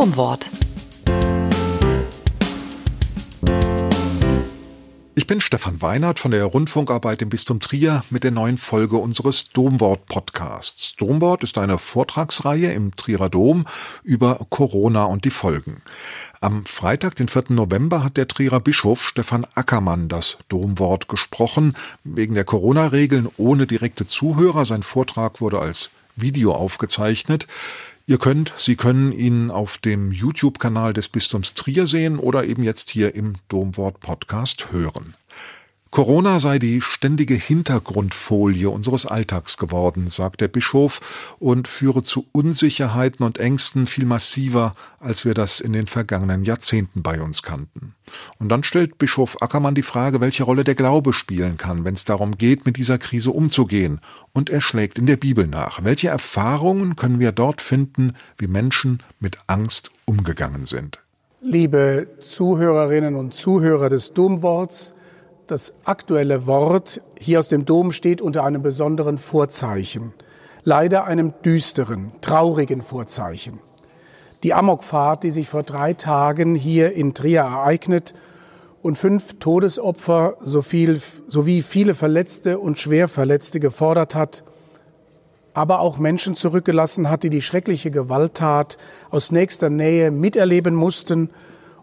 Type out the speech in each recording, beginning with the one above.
Domwort. Ich bin Stefan Weinert von der Rundfunkarbeit im Bistum Trier mit der neuen Folge unseres Domwort-Podcasts. Domwort ist eine Vortragsreihe im Trierer Dom über Corona und die Folgen. Am Freitag, den 4. November, hat der Trierer Bischof Stefan Ackermann das Domwort gesprochen. Wegen der Corona-Regeln ohne direkte Zuhörer. Sein Vortrag wurde als Video aufgezeichnet. Ihr könnt, Sie können ihn auf dem YouTube-Kanal des Bistums Trier sehen oder eben jetzt hier im Domwort Podcast hören. Corona sei die ständige Hintergrundfolie unseres Alltags geworden, sagt der Bischof, und führe zu Unsicherheiten und Ängsten viel massiver, als wir das in den vergangenen Jahrzehnten bei uns kannten. Und dann stellt Bischof Ackermann die Frage, welche Rolle der Glaube spielen kann, wenn es darum geht, mit dieser Krise umzugehen. Und er schlägt in der Bibel nach. Welche Erfahrungen können wir dort finden, wie Menschen mit Angst umgegangen sind? Liebe Zuhörerinnen und Zuhörer des Domworts, das aktuelle Wort hier aus dem Dom steht unter einem besonderen Vorzeichen, leider einem düsteren, traurigen Vorzeichen. Die Amokfahrt, die sich vor drei Tagen hier in Trier ereignet und fünf Todesopfer so viel, sowie viele Verletzte und Schwerverletzte gefordert hat, aber auch Menschen zurückgelassen hat, die die schreckliche Gewalttat aus nächster Nähe miterleben mussten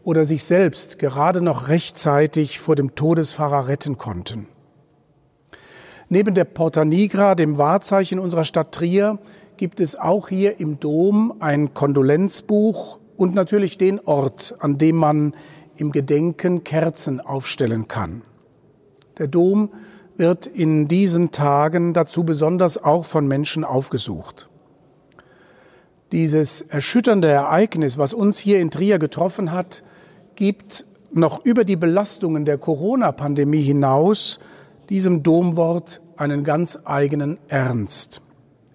oder sich selbst gerade noch rechtzeitig vor dem Todesfahrer retten konnten. Neben der Porta Nigra, dem Wahrzeichen unserer Stadt Trier, gibt es auch hier im Dom ein Kondolenzbuch und natürlich den Ort, an dem man im Gedenken Kerzen aufstellen kann. Der Dom wird in diesen Tagen dazu besonders auch von Menschen aufgesucht. Dieses erschütternde Ereignis, was uns hier in Trier getroffen hat, gibt noch über die Belastungen der Corona-Pandemie hinaus diesem Domwort einen ganz eigenen Ernst.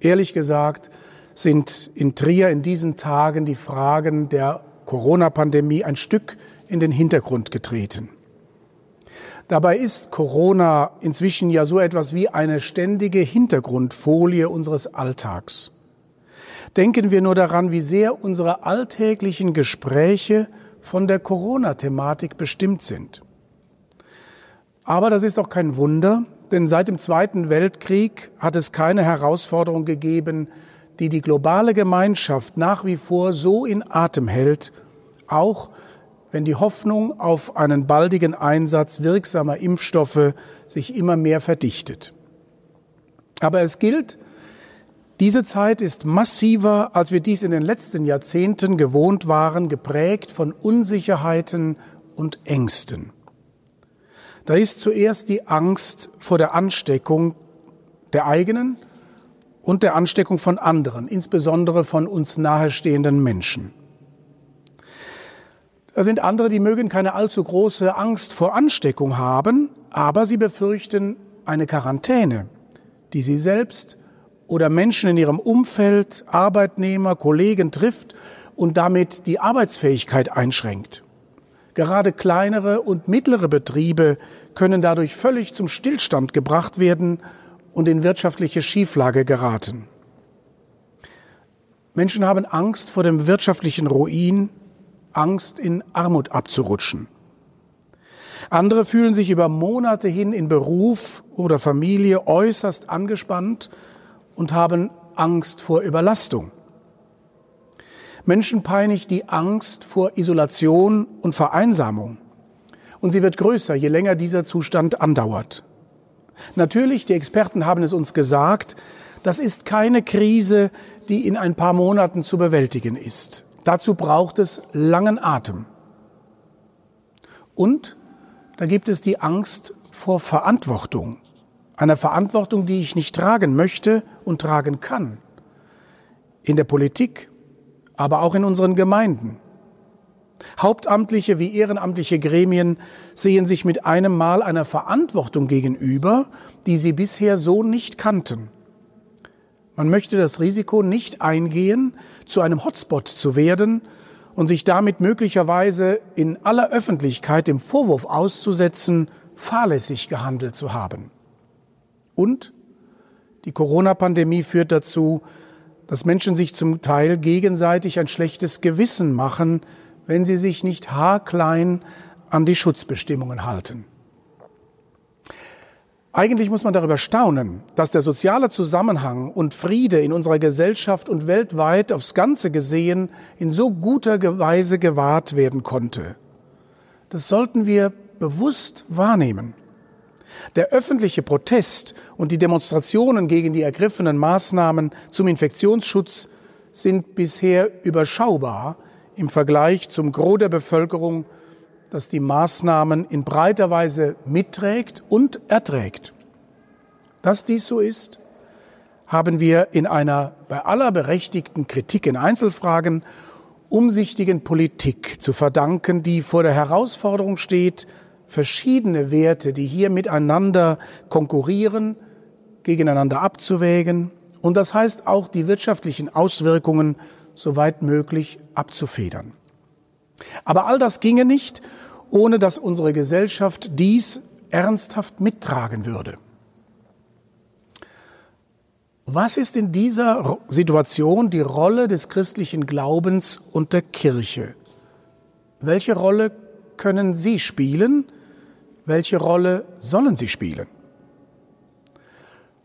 Ehrlich gesagt sind in Trier in diesen Tagen die Fragen der Corona-Pandemie ein Stück in den Hintergrund getreten. Dabei ist Corona inzwischen ja so etwas wie eine ständige Hintergrundfolie unseres Alltags. Denken wir nur daran, wie sehr unsere alltäglichen Gespräche von der Corona-Thematik bestimmt sind. Aber das ist auch kein Wunder, denn seit dem Zweiten Weltkrieg hat es keine Herausforderung gegeben, die die globale Gemeinschaft nach wie vor so in Atem hält, auch wenn die Hoffnung auf einen baldigen Einsatz wirksamer Impfstoffe sich immer mehr verdichtet. Aber es gilt, diese Zeit ist massiver, als wir dies in den letzten Jahrzehnten gewohnt waren, geprägt von Unsicherheiten und Ängsten. Da ist zuerst die Angst vor der Ansteckung der eigenen und der Ansteckung von anderen, insbesondere von uns nahestehenden Menschen. Da sind andere, die mögen keine allzu große Angst vor Ansteckung haben, aber sie befürchten eine Quarantäne, die sie selbst oder Menschen in ihrem Umfeld, Arbeitnehmer, Kollegen trifft und damit die Arbeitsfähigkeit einschränkt. Gerade kleinere und mittlere Betriebe können dadurch völlig zum Stillstand gebracht werden und in wirtschaftliche Schieflage geraten. Menschen haben Angst vor dem wirtschaftlichen Ruin, Angst in Armut abzurutschen. Andere fühlen sich über Monate hin in Beruf oder Familie äußerst angespannt und haben Angst vor Überlastung. Menschen peinigt die Angst vor Isolation und Vereinsamung. Und sie wird größer, je länger dieser Zustand andauert. Natürlich, die Experten haben es uns gesagt, das ist keine Krise, die in ein paar Monaten zu bewältigen ist. Dazu braucht es langen Atem. Und da gibt es die Angst vor Verantwortung einer Verantwortung, die ich nicht tragen möchte und tragen kann. In der Politik, aber auch in unseren Gemeinden. Hauptamtliche wie ehrenamtliche Gremien sehen sich mit einem Mal einer Verantwortung gegenüber, die sie bisher so nicht kannten. Man möchte das Risiko nicht eingehen, zu einem Hotspot zu werden und sich damit möglicherweise in aller Öffentlichkeit dem Vorwurf auszusetzen, fahrlässig gehandelt zu haben. Und die Corona-Pandemie führt dazu, dass Menschen sich zum Teil gegenseitig ein schlechtes Gewissen machen, wenn sie sich nicht haarklein an die Schutzbestimmungen halten. Eigentlich muss man darüber staunen, dass der soziale Zusammenhang und Friede in unserer Gesellschaft und weltweit aufs Ganze gesehen in so guter Weise gewahrt werden konnte. Das sollten wir bewusst wahrnehmen. Der öffentliche Protest und die Demonstrationen gegen die ergriffenen Maßnahmen zum Infektionsschutz sind bisher überschaubar im Vergleich zum Gros der Bevölkerung das die Maßnahmen in breiter Weise mitträgt und erträgt. Dass dies so ist, haben wir in einer bei aller berechtigten Kritik in Einzelfragen umsichtigen Politik zu verdanken, die vor der Herausforderung steht, verschiedene Werte, die hier miteinander konkurrieren, gegeneinander abzuwägen und das heißt auch die wirtschaftlichen Auswirkungen soweit möglich abzufedern. Aber all das ginge nicht, ohne dass unsere Gesellschaft dies ernsthaft mittragen würde. Was ist in dieser Situation die Rolle des christlichen Glaubens und der Kirche? Welche Rolle können Sie spielen? Welche Rolle sollen Sie spielen?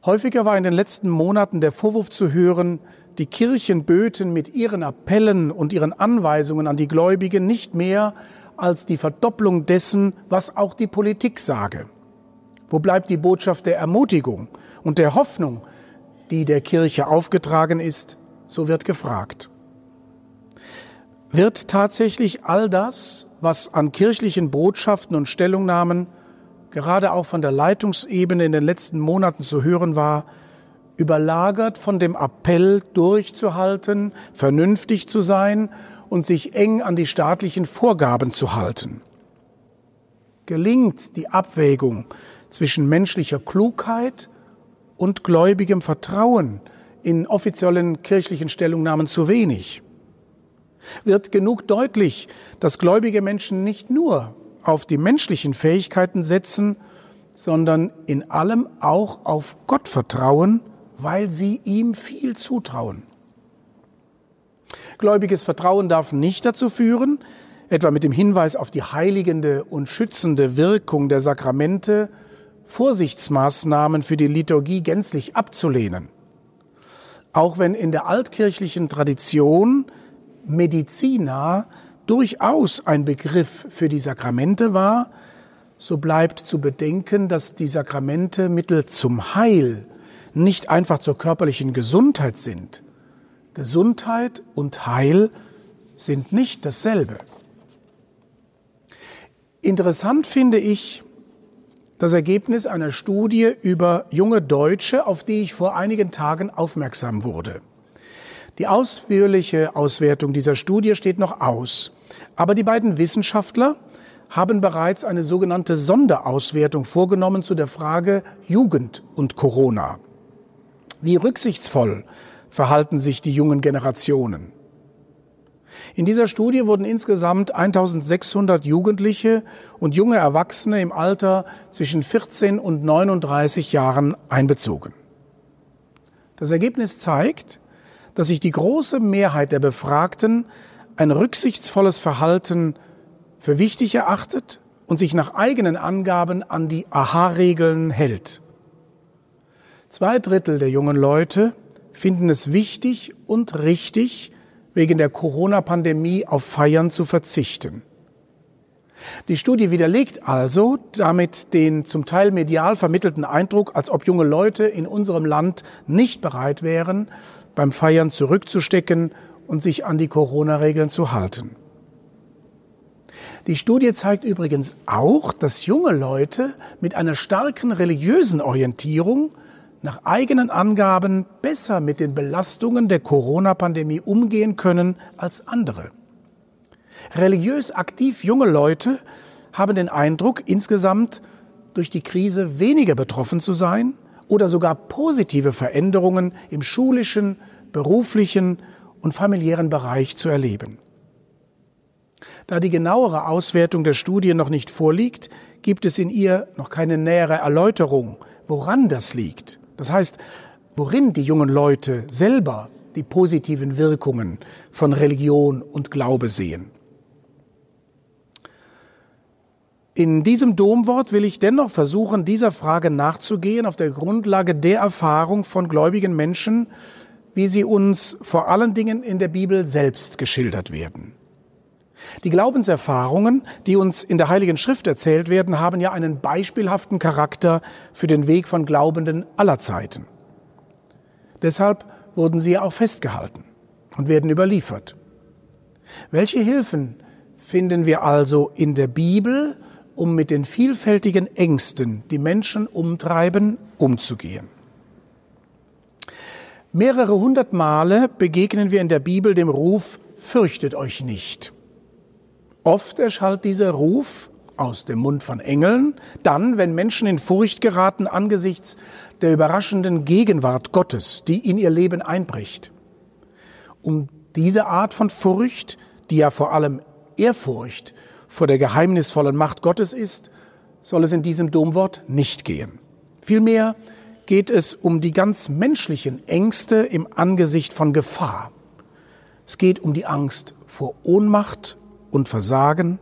Häufiger war in den letzten Monaten der Vorwurf zu hören, die Kirchen böten mit ihren Appellen und ihren Anweisungen an die Gläubigen nicht mehr als die Verdopplung dessen, was auch die Politik sage. Wo bleibt die Botschaft der Ermutigung und der Hoffnung, die der Kirche aufgetragen ist? So wird gefragt. Wird tatsächlich all das, was an kirchlichen Botschaften und Stellungnahmen gerade auch von der Leitungsebene in den letzten Monaten zu hören war, überlagert von dem Appell durchzuhalten, vernünftig zu sein und sich eng an die staatlichen Vorgaben zu halten. Gelingt die Abwägung zwischen menschlicher Klugheit und gläubigem Vertrauen in offiziellen kirchlichen Stellungnahmen zu wenig? Wird genug deutlich, dass gläubige Menschen nicht nur auf die menschlichen Fähigkeiten setzen, sondern in allem auch auf Gott vertrauen weil sie ihm viel zutrauen. Gläubiges Vertrauen darf nicht dazu führen, etwa mit dem Hinweis auf die heiligende und schützende Wirkung der Sakramente, Vorsichtsmaßnahmen für die Liturgie gänzlich abzulehnen. Auch wenn in der altkirchlichen Tradition Medizina durchaus ein Begriff für die Sakramente war, so bleibt zu bedenken, dass die Sakramente Mittel zum Heil nicht einfach zur körperlichen Gesundheit sind. Gesundheit und Heil sind nicht dasselbe. Interessant finde ich das Ergebnis einer Studie über junge Deutsche, auf die ich vor einigen Tagen aufmerksam wurde. Die ausführliche Auswertung dieser Studie steht noch aus, aber die beiden Wissenschaftler haben bereits eine sogenannte Sonderauswertung vorgenommen zu der Frage Jugend und Corona. Wie rücksichtsvoll verhalten sich die jungen Generationen? In dieser Studie wurden insgesamt 1600 Jugendliche und junge Erwachsene im Alter zwischen 14 und 39 Jahren einbezogen. Das Ergebnis zeigt, dass sich die große Mehrheit der Befragten ein rücksichtsvolles Verhalten für wichtig erachtet und sich nach eigenen Angaben an die Aha-Regeln hält. Zwei Drittel der jungen Leute finden es wichtig und richtig, wegen der Corona-Pandemie auf Feiern zu verzichten. Die Studie widerlegt also damit den zum Teil medial vermittelten Eindruck, als ob junge Leute in unserem Land nicht bereit wären, beim Feiern zurückzustecken und sich an die Corona-Regeln zu halten. Die Studie zeigt übrigens auch, dass junge Leute mit einer starken religiösen Orientierung nach eigenen Angaben besser mit den Belastungen der Corona-Pandemie umgehen können als andere. Religiös aktiv junge Leute haben den Eindruck, insgesamt durch die Krise weniger betroffen zu sein oder sogar positive Veränderungen im schulischen, beruflichen und familiären Bereich zu erleben. Da die genauere Auswertung der Studie noch nicht vorliegt, gibt es in ihr noch keine nähere Erläuterung, woran das liegt. Das heißt, worin die jungen Leute selber die positiven Wirkungen von Religion und Glaube sehen. In diesem Domwort will ich dennoch versuchen, dieser Frage nachzugehen auf der Grundlage der Erfahrung von gläubigen Menschen, wie sie uns vor allen Dingen in der Bibel selbst geschildert werden. Die Glaubenserfahrungen, die uns in der Heiligen Schrift erzählt werden, haben ja einen beispielhaften Charakter für den Weg von Glaubenden aller Zeiten. Deshalb wurden sie auch festgehalten und werden überliefert. Welche Hilfen finden wir also in der Bibel, um mit den vielfältigen Ängsten, die Menschen umtreiben, umzugehen? Mehrere hundert Male begegnen wir in der Bibel dem Ruf, fürchtet euch nicht. Oft erschallt dieser Ruf aus dem Mund von Engeln, dann, wenn Menschen in Furcht geraten angesichts der überraschenden Gegenwart Gottes, die in ihr Leben einbricht. Um diese Art von Furcht, die ja vor allem Ehrfurcht vor der geheimnisvollen Macht Gottes ist, soll es in diesem Domwort nicht gehen. Vielmehr geht es um die ganz menschlichen Ängste im Angesicht von Gefahr. Es geht um die Angst vor Ohnmacht und Versagen?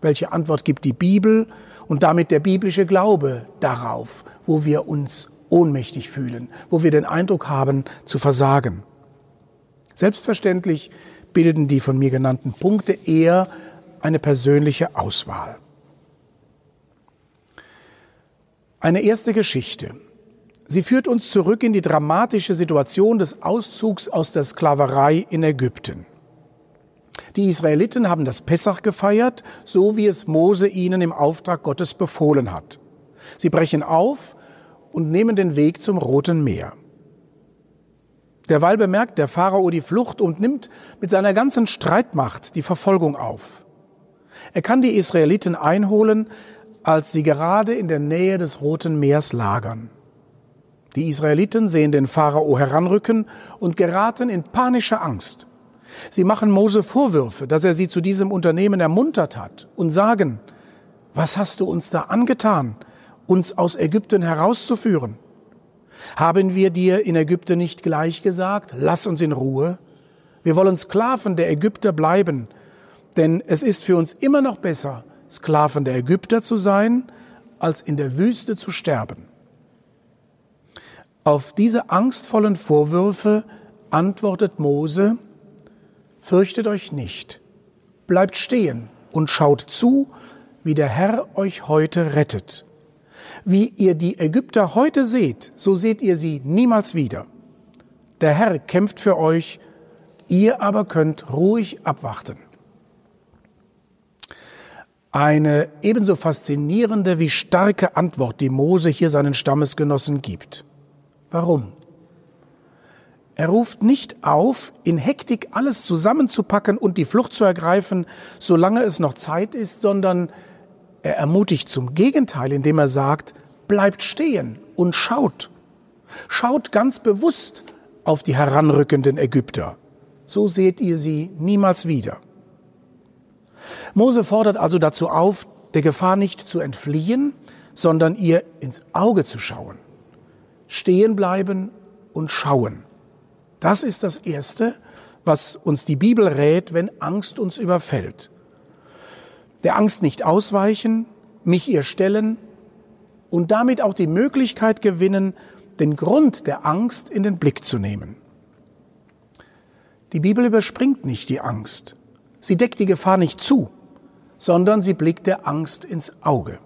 Welche Antwort gibt die Bibel und damit der biblische Glaube darauf, wo wir uns ohnmächtig fühlen, wo wir den Eindruck haben zu versagen? Selbstverständlich bilden die von mir genannten Punkte eher eine persönliche Auswahl. Eine erste Geschichte. Sie führt uns zurück in die dramatische Situation des Auszugs aus der Sklaverei in Ägypten. Die Israeliten haben das Pessach gefeiert, so wie es Mose ihnen im Auftrag Gottes befohlen hat. Sie brechen auf und nehmen den Weg zum Roten Meer. Derweil bemerkt der Pharao die Flucht und nimmt mit seiner ganzen Streitmacht die Verfolgung auf. Er kann die Israeliten einholen, als sie gerade in der Nähe des Roten Meers lagern. Die Israeliten sehen den Pharao heranrücken und geraten in panische Angst. Sie machen Mose Vorwürfe, dass er sie zu diesem Unternehmen ermuntert hat und sagen, was hast du uns da angetan, uns aus Ägypten herauszuführen? Haben wir dir in Ägypten nicht gleich gesagt, lass uns in Ruhe? Wir wollen Sklaven der Ägypter bleiben, denn es ist für uns immer noch besser, Sklaven der Ägypter zu sein, als in der Wüste zu sterben. Auf diese angstvollen Vorwürfe antwortet Mose, Fürchtet euch nicht, bleibt stehen und schaut zu, wie der Herr euch heute rettet. Wie ihr die Ägypter heute seht, so seht ihr sie niemals wieder. Der Herr kämpft für euch, ihr aber könnt ruhig abwarten. Eine ebenso faszinierende wie starke Antwort, die Mose hier seinen Stammesgenossen gibt. Warum? Er ruft nicht auf, in Hektik alles zusammenzupacken und die Flucht zu ergreifen, solange es noch Zeit ist, sondern er ermutigt zum Gegenteil, indem er sagt, bleibt stehen und schaut. Schaut ganz bewusst auf die heranrückenden Ägypter. So seht ihr sie niemals wieder. Mose fordert also dazu auf, der Gefahr nicht zu entfliehen, sondern ihr ins Auge zu schauen. Stehen bleiben und schauen. Das ist das Erste, was uns die Bibel rät, wenn Angst uns überfällt. Der Angst nicht ausweichen, mich ihr stellen und damit auch die Möglichkeit gewinnen, den Grund der Angst in den Blick zu nehmen. Die Bibel überspringt nicht die Angst. Sie deckt die Gefahr nicht zu, sondern sie blickt der Angst ins Auge.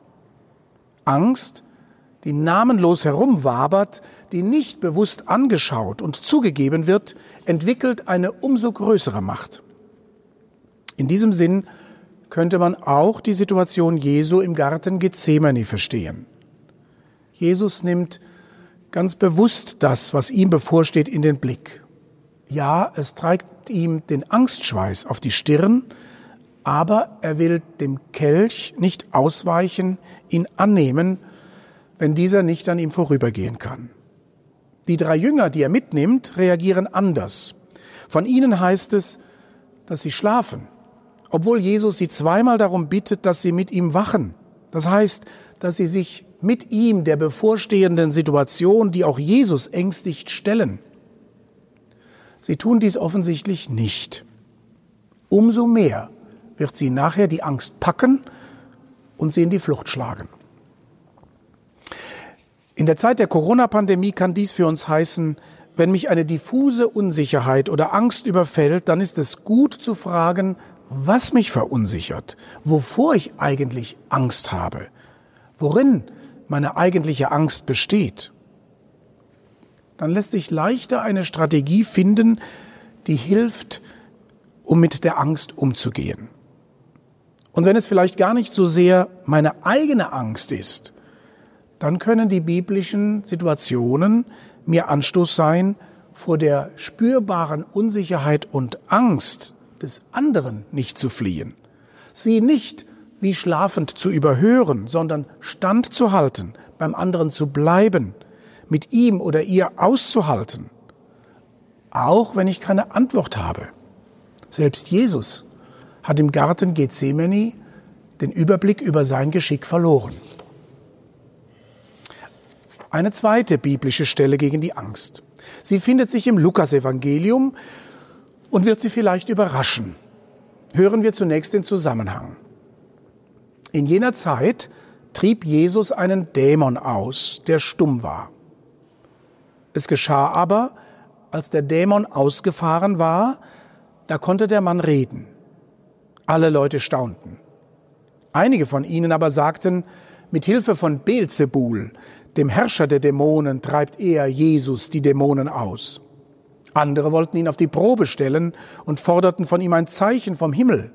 Angst die namenlos herumwabert, die nicht bewusst angeschaut und zugegeben wird, entwickelt eine umso größere Macht. In diesem Sinn könnte man auch die Situation Jesu im Garten Gethsemane verstehen. Jesus nimmt ganz bewusst das, was ihm bevorsteht, in den Blick. Ja, es trägt ihm den Angstschweiß auf die Stirn, aber er will dem Kelch nicht ausweichen, ihn annehmen wenn dieser nicht an ihm vorübergehen kann. Die drei Jünger, die er mitnimmt, reagieren anders. Von ihnen heißt es, dass sie schlafen, obwohl Jesus sie zweimal darum bittet, dass sie mit ihm wachen. Das heißt, dass sie sich mit ihm der bevorstehenden Situation, die auch Jesus ängstigt, stellen. Sie tun dies offensichtlich nicht. Umso mehr wird sie nachher die Angst packen und sie in die Flucht schlagen. In der Zeit der Corona-Pandemie kann dies für uns heißen, wenn mich eine diffuse Unsicherheit oder Angst überfällt, dann ist es gut zu fragen, was mich verunsichert, wovor ich eigentlich Angst habe, worin meine eigentliche Angst besteht. Dann lässt sich leichter eine Strategie finden, die hilft, um mit der Angst umzugehen. Und wenn es vielleicht gar nicht so sehr meine eigene Angst ist, dann können die biblischen Situationen mir Anstoß sein, vor der spürbaren Unsicherheit und Angst des anderen nicht zu fliehen, sie nicht wie schlafend zu überhören, sondern standzuhalten, beim anderen zu bleiben, mit ihm oder ihr auszuhalten, auch wenn ich keine Antwort habe. Selbst Jesus hat im Garten Gethsemane den Überblick über sein Geschick verloren. Eine zweite biblische Stelle gegen die Angst. Sie findet sich im Lukasevangelium und wird Sie vielleicht überraschen. Hören wir zunächst den Zusammenhang. In jener Zeit trieb Jesus einen Dämon aus, der stumm war. Es geschah aber, als der Dämon ausgefahren war, da konnte der Mann reden. Alle Leute staunten. Einige von ihnen aber sagten, mit Hilfe von Beelzebul, dem Herrscher der Dämonen treibt er, Jesus, die Dämonen aus. Andere wollten ihn auf die Probe stellen und forderten von ihm ein Zeichen vom Himmel.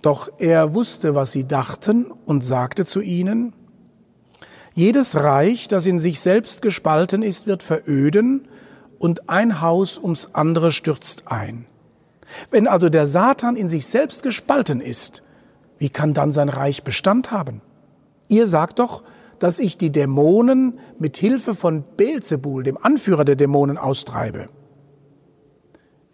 Doch er wusste, was sie dachten und sagte zu ihnen, jedes Reich, das in sich selbst gespalten ist, wird veröden und ein Haus ums andere stürzt ein. Wenn also der Satan in sich selbst gespalten ist, wie kann dann sein Reich Bestand haben? Ihr sagt doch, dass ich die Dämonen mit Hilfe von Beelzebul, dem Anführer der Dämonen, austreibe.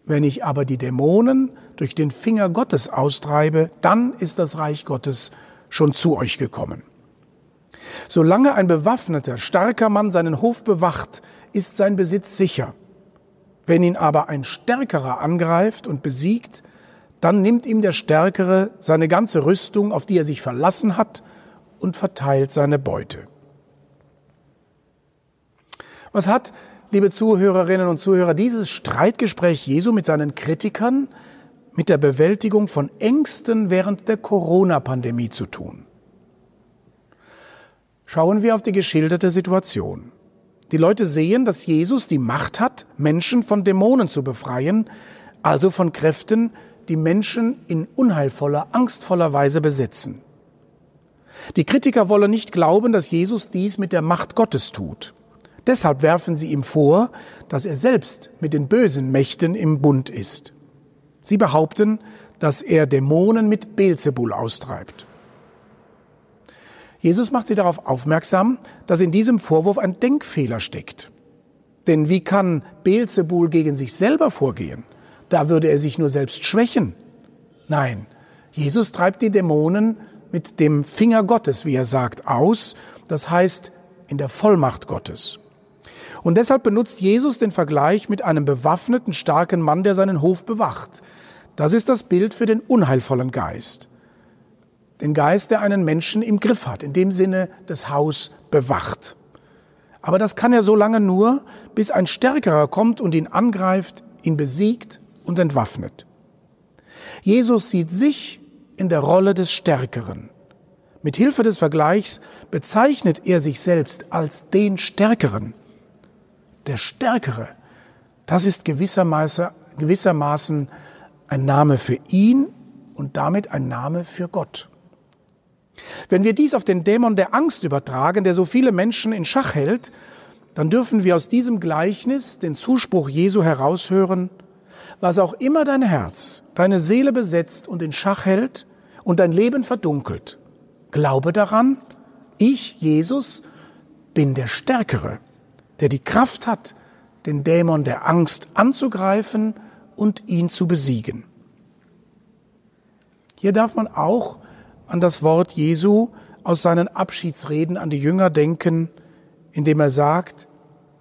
Wenn ich aber die Dämonen durch den Finger Gottes austreibe, dann ist das Reich Gottes schon zu euch gekommen. Solange ein bewaffneter, starker Mann seinen Hof bewacht, ist sein Besitz sicher. Wenn ihn aber ein Stärkerer angreift und besiegt, dann nimmt ihm der Stärkere seine ganze Rüstung, auf die er sich verlassen hat, und verteilt seine Beute. Was hat, liebe Zuhörerinnen und Zuhörer, dieses Streitgespräch Jesu mit seinen Kritikern mit der Bewältigung von Ängsten während der Corona-Pandemie zu tun? Schauen wir auf die geschilderte Situation. Die Leute sehen, dass Jesus die Macht hat, Menschen von Dämonen zu befreien, also von Kräften, die Menschen in unheilvoller, angstvoller Weise besetzen. Die Kritiker wollen nicht glauben, dass Jesus dies mit der Macht Gottes tut. Deshalb werfen sie ihm vor, dass er selbst mit den bösen Mächten im Bund ist. Sie behaupten, dass er Dämonen mit Beelzebul austreibt. Jesus macht sie darauf aufmerksam, dass in diesem Vorwurf ein Denkfehler steckt. Denn wie kann Beelzebul gegen sich selber vorgehen? Da würde er sich nur selbst schwächen. Nein, Jesus treibt die Dämonen mit dem Finger Gottes, wie er sagt, aus, das heißt in der Vollmacht Gottes. Und deshalb benutzt Jesus den Vergleich mit einem bewaffneten, starken Mann, der seinen Hof bewacht. Das ist das Bild für den unheilvollen Geist. Den Geist, der einen Menschen im Griff hat, in dem Sinne das Haus bewacht. Aber das kann er so lange nur, bis ein Stärkerer kommt und ihn angreift, ihn besiegt und entwaffnet. Jesus sieht sich in der Rolle des Stärkeren. Mit Hilfe des Vergleichs bezeichnet er sich selbst als den Stärkeren. Der Stärkere, das ist gewissermaßen, gewissermaßen ein Name für ihn und damit ein Name für Gott. Wenn wir dies auf den Dämon der Angst übertragen, der so viele Menschen in Schach hält, dann dürfen wir aus diesem Gleichnis den Zuspruch Jesu heraushören, was auch immer dein Herz, deine Seele besetzt und in Schach hält und dein Leben verdunkelt, glaube daran, ich, Jesus, bin der Stärkere, der die Kraft hat, den Dämon der Angst anzugreifen und ihn zu besiegen. Hier darf man auch an das Wort Jesu aus seinen Abschiedsreden an die Jünger denken, indem er sagt,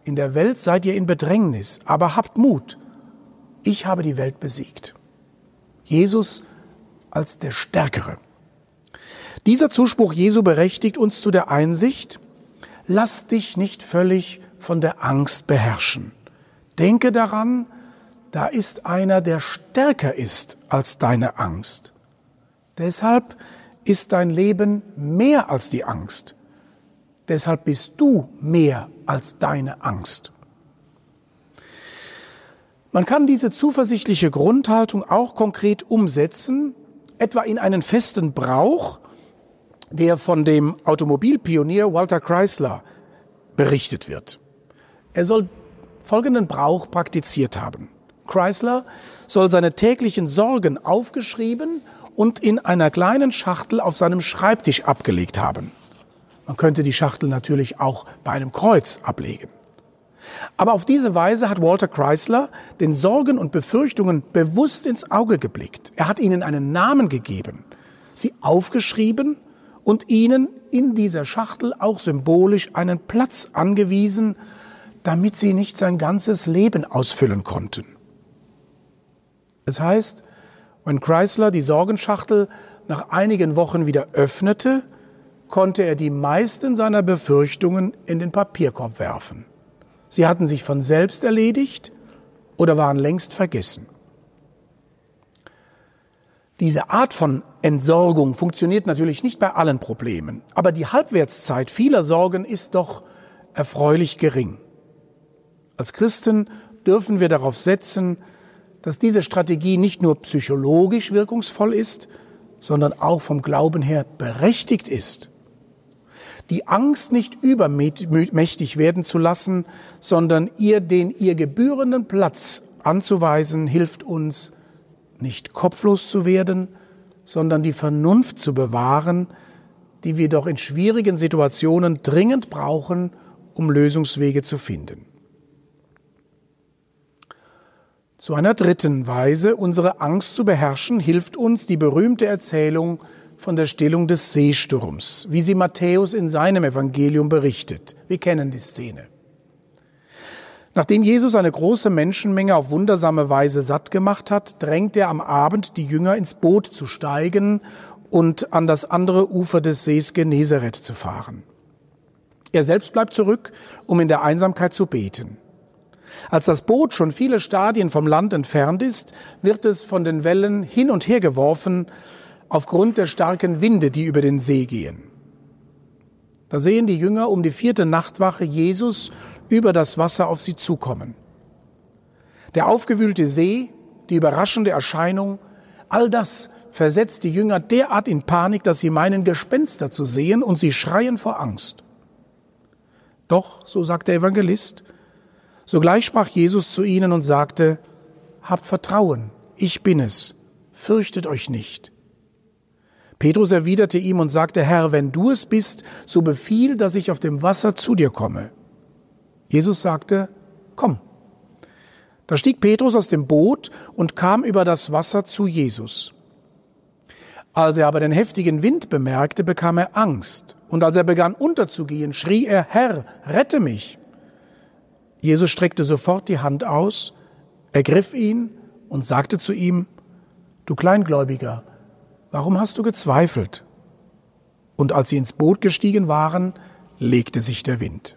in der Welt seid ihr in Bedrängnis, aber habt Mut. Ich habe die Welt besiegt. Jesus als der Stärkere. Dieser Zuspruch Jesu berechtigt uns zu der Einsicht, lass dich nicht völlig von der Angst beherrschen. Denke daran, da ist einer, der stärker ist als deine Angst. Deshalb ist dein Leben mehr als die Angst. Deshalb bist du mehr als deine Angst. Man kann diese zuversichtliche Grundhaltung auch konkret umsetzen, etwa in einen festen Brauch, der von dem Automobilpionier Walter Chrysler berichtet wird. Er soll folgenden Brauch praktiziert haben. Chrysler soll seine täglichen Sorgen aufgeschrieben und in einer kleinen Schachtel auf seinem Schreibtisch abgelegt haben. Man könnte die Schachtel natürlich auch bei einem Kreuz ablegen. Aber auf diese Weise hat Walter Chrysler den Sorgen und Befürchtungen bewusst ins Auge geblickt. Er hat ihnen einen Namen gegeben, sie aufgeschrieben und ihnen in dieser Schachtel auch symbolisch einen Platz angewiesen, damit sie nicht sein ganzes Leben ausfüllen konnten. Es heißt, wenn Chrysler die Sorgenschachtel nach einigen Wochen wieder öffnete, konnte er die meisten seiner Befürchtungen in den Papierkorb werfen. Sie hatten sich von selbst erledigt oder waren längst vergessen. Diese Art von Entsorgung funktioniert natürlich nicht bei allen Problemen, aber die Halbwertszeit vieler Sorgen ist doch erfreulich gering. Als Christen dürfen wir darauf setzen, dass diese Strategie nicht nur psychologisch wirkungsvoll ist, sondern auch vom Glauben her berechtigt ist die Angst nicht übermächtig werden zu lassen, sondern ihr den ihr gebührenden Platz anzuweisen, hilft uns, nicht kopflos zu werden, sondern die Vernunft zu bewahren, die wir doch in schwierigen Situationen dringend brauchen, um Lösungswege zu finden. Zu einer dritten Weise, unsere Angst zu beherrschen, hilft uns die berühmte Erzählung von der Stillung des Seesturms, wie sie Matthäus in seinem Evangelium berichtet. Wir kennen die Szene. Nachdem Jesus eine große Menschenmenge auf wundersame Weise satt gemacht hat, drängt er am Abend die Jünger ins Boot zu steigen und an das andere Ufer des Sees Genezareth zu fahren. Er selbst bleibt zurück, um in der Einsamkeit zu beten. Als das Boot schon viele Stadien vom Land entfernt ist, wird es von den Wellen hin und her geworfen aufgrund der starken Winde, die über den See gehen. Da sehen die Jünger um die vierte Nachtwache Jesus über das Wasser auf sie zukommen. Der aufgewühlte See, die überraschende Erscheinung, all das versetzt die Jünger derart in Panik, dass sie meinen, Gespenster zu sehen und sie schreien vor Angst. Doch, so sagt der Evangelist, sogleich sprach Jesus zu ihnen und sagte, Habt Vertrauen, ich bin es, fürchtet euch nicht. Petrus erwiderte ihm und sagte, Herr, wenn du es bist, so befiehl, dass ich auf dem Wasser zu dir komme. Jesus sagte, komm. Da stieg Petrus aus dem Boot und kam über das Wasser zu Jesus. Als er aber den heftigen Wind bemerkte, bekam er Angst. Und als er begann unterzugehen, schrie er, Herr, rette mich. Jesus streckte sofort die Hand aus, ergriff ihn und sagte zu ihm, Du Kleingläubiger, Warum hast du gezweifelt? Und als sie ins Boot gestiegen waren, legte sich der Wind.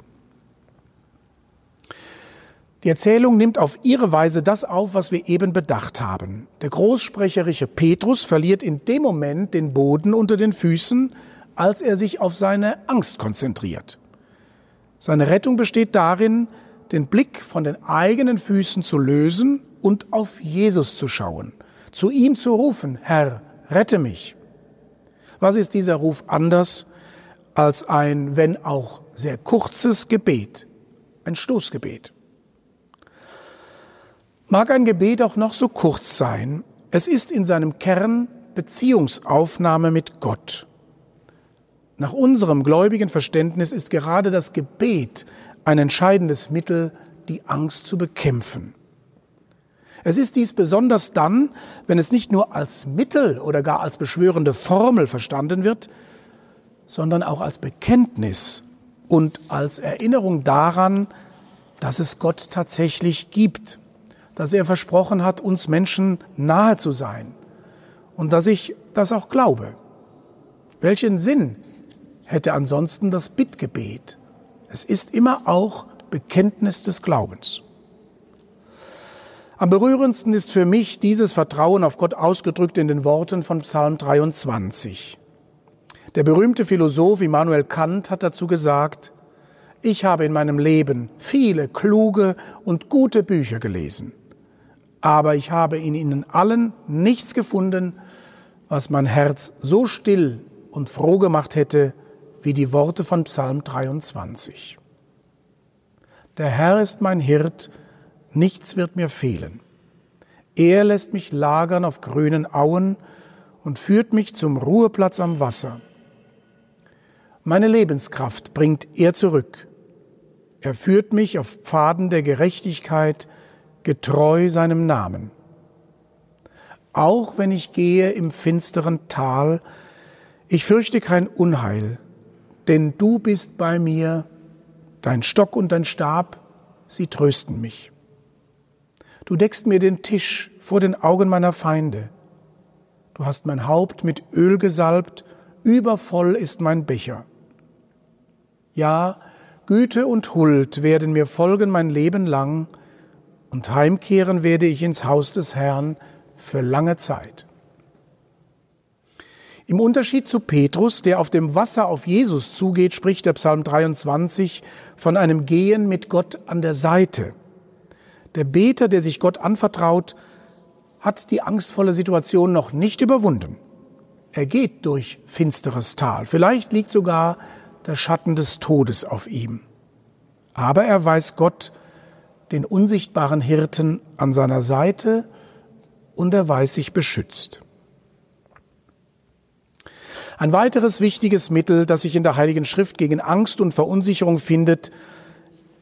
Die Erzählung nimmt auf ihre Weise das auf, was wir eben bedacht haben. Der großsprecherische Petrus verliert in dem Moment den Boden unter den Füßen, als er sich auf seine Angst konzentriert. Seine Rettung besteht darin, den Blick von den eigenen Füßen zu lösen und auf Jesus zu schauen, zu ihm zu rufen, Herr, rette mich. Was ist dieser Ruf anders als ein, wenn auch sehr kurzes Gebet, ein Stoßgebet? Mag ein Gebet auch noch so kurz sein, es ist in seinem Kern Beziehungsaufnahme mit Gott. Nach unserem gläubigen Verständnis ist gerade das Gebet ein entscheidendes Mittel, die Angst zu bekämpfen. Es ist dies besonders dann, wenn es nicht nur als Mittel oder gar als beschwörende Formel verstanden wird, sondern auch als Bekenntnis und als Erinnerung daran, dass es Gott tatsächlich gibt, dass er versprochen hat, uns Menschen nahe zu sein und dass ich das auch glaube. Welchen Sinn hätte ansonsten das Bittgebet? Es ist immer auch Bekenntnis des Glaubens. Am berührendsten ist für mich dieses Vertrauen auf Gott ausgedrückt in den Worten von Psalm 23. Der berühmte Philosoph Immanuel Kant hat dazu gesagt, ich habe in meinem Leben viele kluge und gute Bücher gelesen, aber ich habe in ihnen allen nichts gefunden, was mein Herz so still und froh gemacht hätte wie die Worte von Psalm 23. Der Herr ist mein Hirt, nichts wird mir fehlen. Er lässt mich lagern auf grünen Auen und führt mich zum Ruheplatz am Wasser. Meine Lebenskraft bringt er zurück. Er führt mich auf Pfaden der Gerechtigkeit, getreu seinem Namen. Auch wenn ich gehe im finsteren Tal, ich fürchte kein Unheil, denn du bist bei mir, dein Stock und dein Stab, sie trösten mich. Du deckst mir den Tisch vor den Augen meiner Feinde. Du hast mein Haupt mit Öl gesalbt, übervoll ist mein Becher. Ja, Güte und Huld werden mir folgen mein Leben lang, und heimkehren werde ich ins Haus des Herrn für lange Zeit. Im Unterschied zu Petrus, der auf dem Wasser auf Jesus zugeht, spricht der Psalm 23 von einem Gehen mit Gott an der Seite. Der Beter, der sich Gott anvertraut, hat die angstvolle Situation noch nicht überwunden. Er geht durch finsteres Tal. Vielleicht liegt sogar der Schatten des Todes auf ihm. Aber er weiß Gott, den unsichtbaren Hirten, an seiner Seite und er weiß sich beschützt. Ein weiteres wichtiges Mittel, das sich in der Heiligen Schrift gegen Angst und Verunsicherung findet,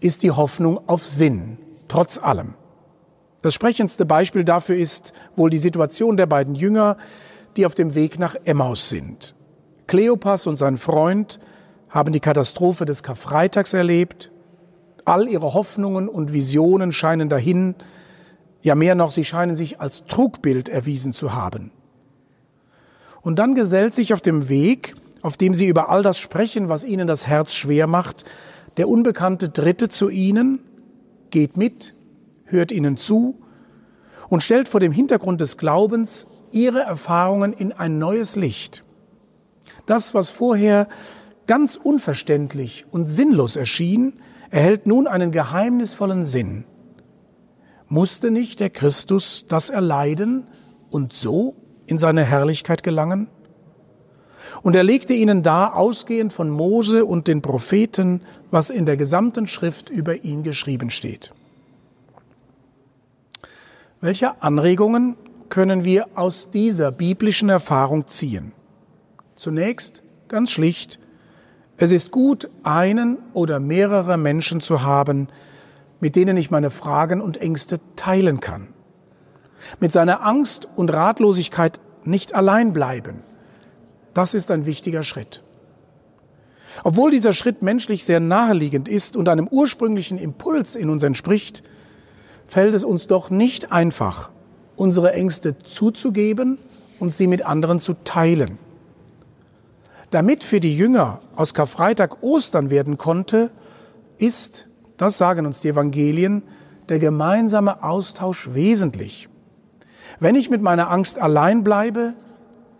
ist die Hoffnung auf Sinn trotz allem. Das sprechendste Beispiel dafür ist wohl die Situation der beiden Jünger, die auf dem Weg nach Emmaus sind. Kleopas und sein Freund haben die Katastrophe des Karfreitags erlebt. All ihre Hoffnungen und Visionen scheinen dahin, ja mehr noch, sie scheinen sich als Trugbild erwiesen zu haben. Und dann gesellt sich auf dem Weg, auf dem sie über all das sprechen, was ihnen das Herz schwer macht, der unbekannte Dritte zu ihnen, geht mit, hört ihnen zu und stellt vor dem Hintergrund des Glaubens ihre Erfahrungen in ein neues Licht. Das, was vorher ganz unverständlich und sinnlos erschien, erhält nun einen geheimnisvollen Sinn. Musste nicht der Christus das erleiden und so in seine Herrlichkeit gelangen? Und er legte ihnen dar, ausgehend von Mose und den Propheten, was in der gesamten Schrift über ihn geschrieben steht. Welche Anregungen können wir aus dieser biblischen Erfahrung ziehen? Zunächst ganz schlicht, es ist gut, einen oder mehrere Menschen zu haben, mit denen ich meine Fragen und Ängste teilen kann. Mit seiner Angst und Ratlosigkeit nicht allein bleiben, das ist ein wichtiger Schritt. Obwohl dieser Schritt menschlich sehr naheliegend ist und einem ursprünglichen Impuls in uns entspricht, fällt es uns doch nicht einfach, unsere Ängste zuzugeben und sie mit anderen zu teilen. Damit für die Jünger aus Karfreitag Ostern werden konnte, ist, das sagen uns die Evangelien, der gemeinsame Austausch wesentlich. Wenn ich mit meiner Angst allein bleibe,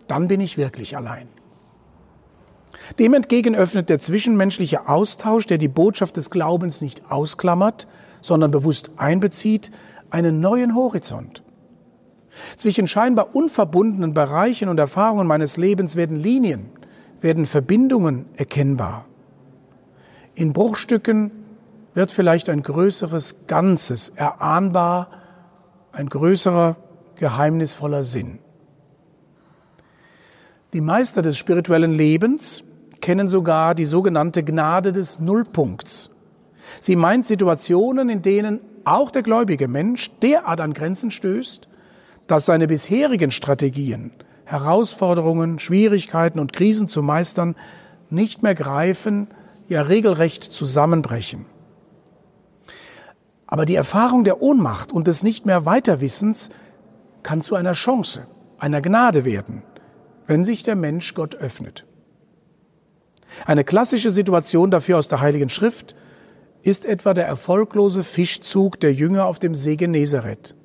dann bin ich wirklich allein. Dem entgegen öffnet der zwischenmenschliche Austausch, der die Botschaft des Glaubens nicht ausklammert, sondern bewusst einbezieht, einen neuen Horizont. Zwischen scheinbar unverbundenen Bereichen und Erfahrungen meines Lebens werden Linien, werden Verbindungen erkennbar. In Bruchstücken wird vielleicht ein größeres Ganzes erahnbar, ein größerer, geheimnisvoller Sinn. Die Meister des spirituellen Lebens kennen sogar die sogenannte Gnade des Nullpunkts. Sie meint Situationen, in denen auch der gläubige Mensch derart an Grenzen stößt, dass seine bisherigen Strategien, Herausforderungen, Schwierigkeiten und Krisen zu meistern nicht mehr greifen, ja regelrecht zusammenbrechen. Aber die Erfahrung der Ohnmacht und des nicht mehr Weiterwissens kann zu einer Chance, einer Gnade werden, wenn sich der Mensch Gott öffnet. Eine klassische Situation dafür aus der Heiligen Schrift ist etwa der erfolglose Fischzug der Jünger auf dem See Genezareth.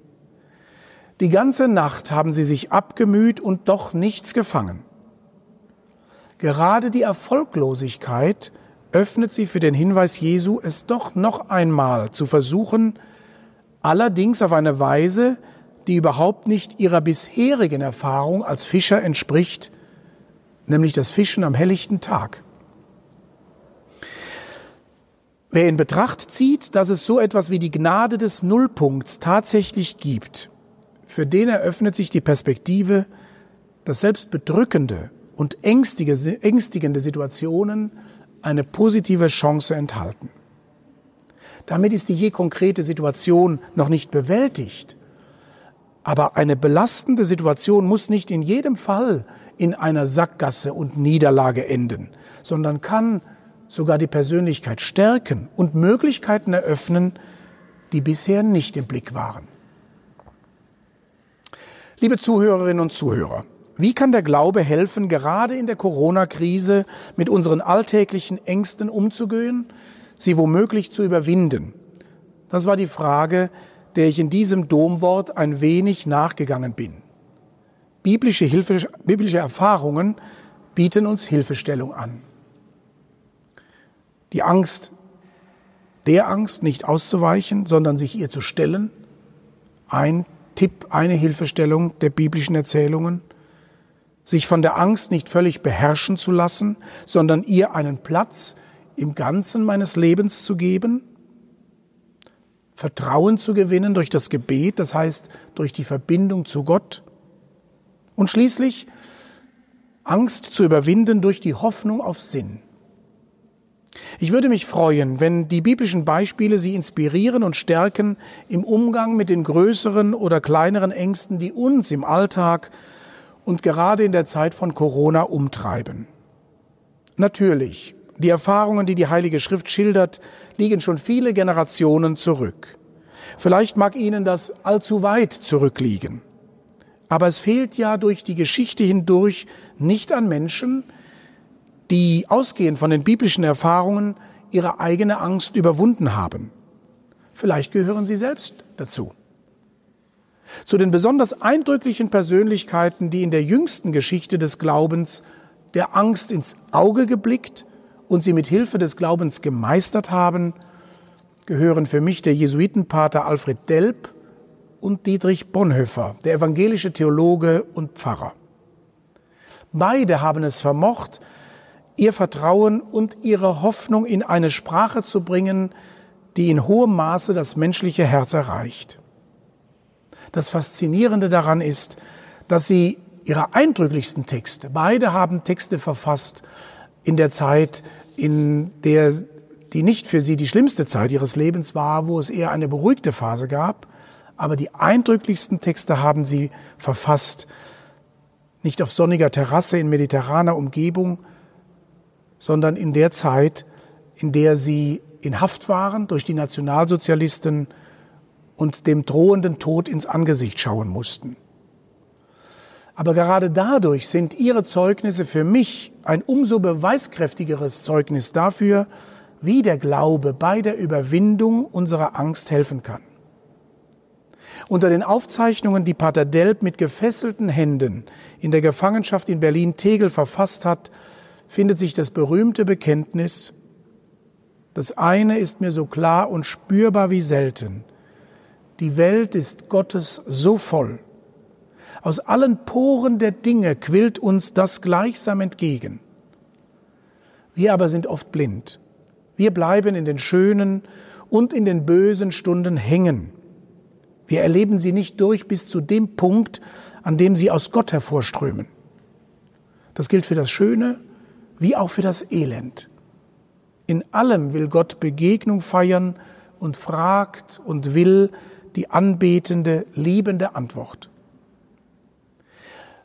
Die ganze Nacht haben sie sich abgemüht und doch nichts gefangen. Gerade die Erfolglosigkeit öffnet sie für den Hinweis Jesu, es doch noch einmal zu versuchen, allerdings auf eine Weise, die überhaupt nicht ihrer bisherigen Erfahrung als Fischer entspricht, nämlich das Fischen am helllichten Tag. Wer in Betracht zieht, dass es so etwas wie die Gnade des Nullpunkts tatsächlich gibt, für den eröffnet sich die Perspektive, dass selbst bedrückende und ängstigende Situationen eine positive Chance enthalten. Damit ist die je konkrete Situation noch nicht bewältigt, aber eine belastende Situation muss nicht in jedem Fall in einer Sackgasse und Niederlage enden, sondern kann sogar die Persönlichkeit stärken und Möglichkeiten eröffnen, die bisher nicht im Blick waren. Liebe Zuhörerinnen und Zuhörer, wie kann der Glaube helfen, gerade in der Corona-Krise mit unseren alltäglichen Ängsten umzugehen, sie womöglich zu überwinden? Das war die Frage, der ich in diesem Domwort ein wenig nachgegangen bin. Biblische, Hilfe, biblische Erfahrungen bieten uns Hilfestellung an. Die Angst, der Angst nicht auszuweichen, sondern sich ihr zu stellen. Ein Tipp, eine Hilfestellung der biblischen Erzählungen. Sich von der Angst nicht völlig beherrschen zu lassen, sondern ihr einen Platz im Ganzen meines Lebens zu geben. Vertrauen zu gewinnen durch das Gebet, das heißt durch die Verbindung zu Gott. Und schließlich Angst zu überwinden durch die Hoffnung auf Sinn. Ich würde mich freuen, wenn die biblischen Beispiele Sie inspirieren und stärken im Umgang mit den größeren oder kleineren Ängsten, die uns im Alltag und gerade in der Zeit von Corona umtreiben. Natürlich, die Erfahrungen, die die Heilige Schrift schildert, liegen schon viele Generationen zurück. Vielleicht mag Ihnen das allzu weit zurückliegen. Aber es fehlt ja durch die Geschichte hindurch nicht an Menschen, die ausgehend von den biblischen Erfahrungen ihre eigene Angst überwunden haben. Vielleicht gehören Sie selbst dazu. Zu den besonders eindrücklichen Persönlichkeiten, die in der jüngsten Geschichte des Glaubens der Angst ins Auge geblickt und sie mit Hilfe des Glaubens gemeistert haben, gehören für mich der Jesuitenpater Alfred Delp und Dietrich Bonhoeffer, der evangelische Theologe und Pfarrer. Beide haben es vermocht, ihr Vertrauen und ihre Hoffnung in eine Sprache zu bringen, die in hohem Maße das menschliche Herz erreicht. Das Faszinierende daran ist, dass sie ihre eindrücklichsten Texte, beide haben Texte verfasst in der Zeit, in der die nicht für sie die schlimmste Zeit ihres Lebens war, wo es eher eine beruhigte Phase gab, aber die eindrücklichsten Texte haben sie verfasst, nicht auf sonniger Terrasse in mediterraner Umgebung, sondern in der Zeit, in der sie in Haft waren durch die Nationalsozialisten und dem drohenden Tod ins Angesicht schauen mussten. Aber gerade dadurch sind ihre Zeugnisse für mich ein umso beweiskräftigeres Zeugnis dafür, wie der Glaube bei der Überwindung unserer Angst helfen kann. Unter den Aufzeichnungen, die Pater Delp mit gefesselten Händen in der Gefangenschaft in Berlin-Tegel verfasst hat, findet sich das berühmte Bekenntnis, das eine ist mir so klar und spürbar wie selten. Die Welt ist Gottes so voll. Aus allen Poren der Dinge quillt uns das gleichsam entgegen. Wir aber sind oft blind. Wir bleiben in den schönen und in den bösen Stunden hängen. Wir erleben sie nicht durch bis zu dem Punkt, an dem sie aus Gott hervorströmen. Das gilt für das Schöne wie auch für das Elend. In allem will Gott Begegnung feiern und fragt und will die anbetende, liebende Antwort.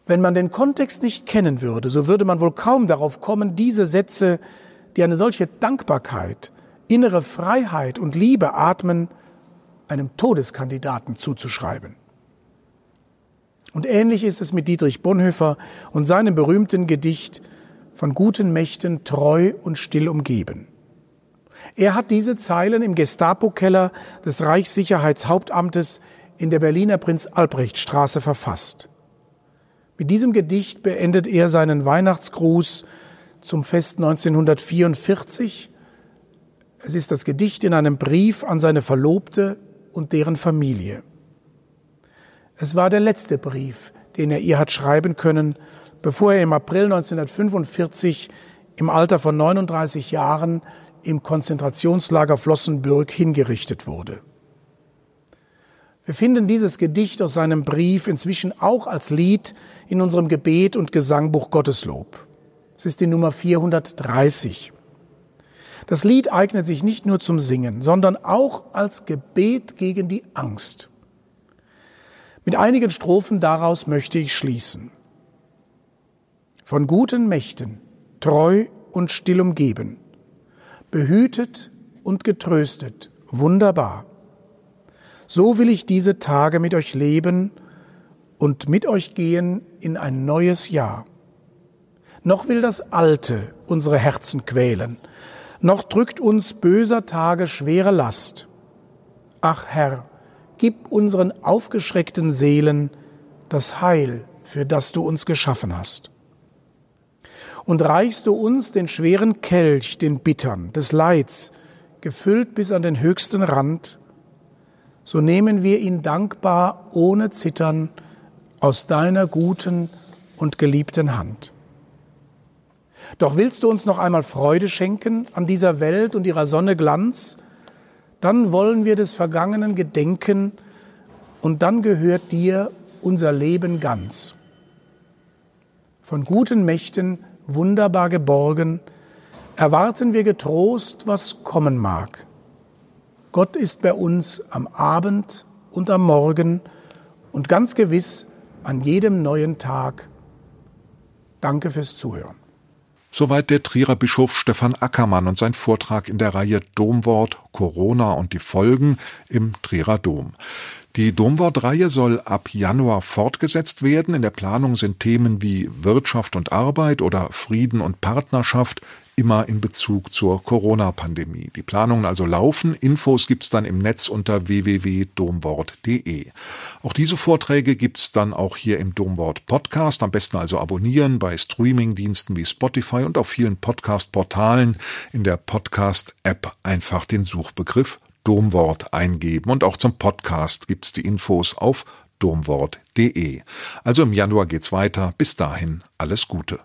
Wenn man den Kontext nicht kennen würde, so würde man wohl kaum darauf kommen, diese Sätze, die eine solche Dankbarkeit, innere Freiheit und Liebe atmen, einem Todeskandidaten zuzuschreiben. Und ähnlich ist es mit Dietrich Bonhoeffer und seinem berühmten Gedicht von guten Mächten treu und still umgeben. Er hat diese Zeilen im Gestapo-Keller des Reichssicherheitshauptamtes in der Berliner Prinz-Albrecht-Straße verfasst. Mit diesem Gedicht beendet er seinen Weihnachtsgruß zum Fest 1944. Es ist das Gedicht in einem Brief an seine Verlobte und deren Familie. Es war der letzte Brief, den er ihr hat schreiben können, bevor er im April 1945 im Alter von 39 Jahren im Konzentrationslager Flossenbürg hingerichtet wurde. Wir finden dieses Gedicht aus seinem Brief inzwischen auch als Lied in unserem Gebet und Gesangbuch Gotteslob. Es ist die Nummer 430. Das Lied eignet sich nicht nur zum Singen, sondern auch als Gebet gegen die Angst. Mit einigen Strophen daraus möchte ich schließen. Von guten Mächten, treu und still umgeben, behütet und getröstet, wunderbar. So will ich diese Tage mit euch leben und mit euch gehen in ein neues Jahr. Noch will das Alte unsere Herzen quälen, noch drückt uns böser Tage schwere Last. Ach Herr, gib unseren aufgeschreckten Seelen das Heil, für das du uns geschaffen hast und reichst du uns den schweren Kelch, den bittern, des Leids, gefüllt bis an den höchsten Rand, so nehmen wir ihn dankbar ohne Zittern aus deiner guten und geliebten Hand. Doch willst du uns noch einmal Freude schenken an dieser Welt und ihrer Sonne Glanz, dann wollen wir des Vergangenen gedenken und dann gehört dir unser Leben ganz. Von guten Mächten wunderbar geborgen, erwarten wir getrost, was kommen mag. Gott ist bei uns am Abend und am Morgen und ganz gewiss an jedem neuen Tag. Danke fürs Zuhören. Soweit der Trierer Bischof Stefan Ackermann und sein Vortrag in der Reihe Domwort Corona und die Folgen im Trierer Dom. Die Domwortreihe soll ab Januar fortgesetzt werden. In der Planung sind Themen wie Wirtschaft und Arbeit oder Frieden und Partnerschaft immer in Bezug zur Corona-Pandemie. Die Planungen also laufen. Infos gibt's dann im Netz unter www.domwort.de. Auch diese Vorträge gibt's dann auch hier im Domwort Podcast. Am besten also abonnieren bei Streamingdiensten wie Spotify und auf vielen Podcast-Portalen. In der Podcast-App einfach den Suchbegriff Domwort eingeben und auch zum Podcast gibt's die Infos auf domwort.de. Also im Januar geht's weiter. Bis dahin alles Gute.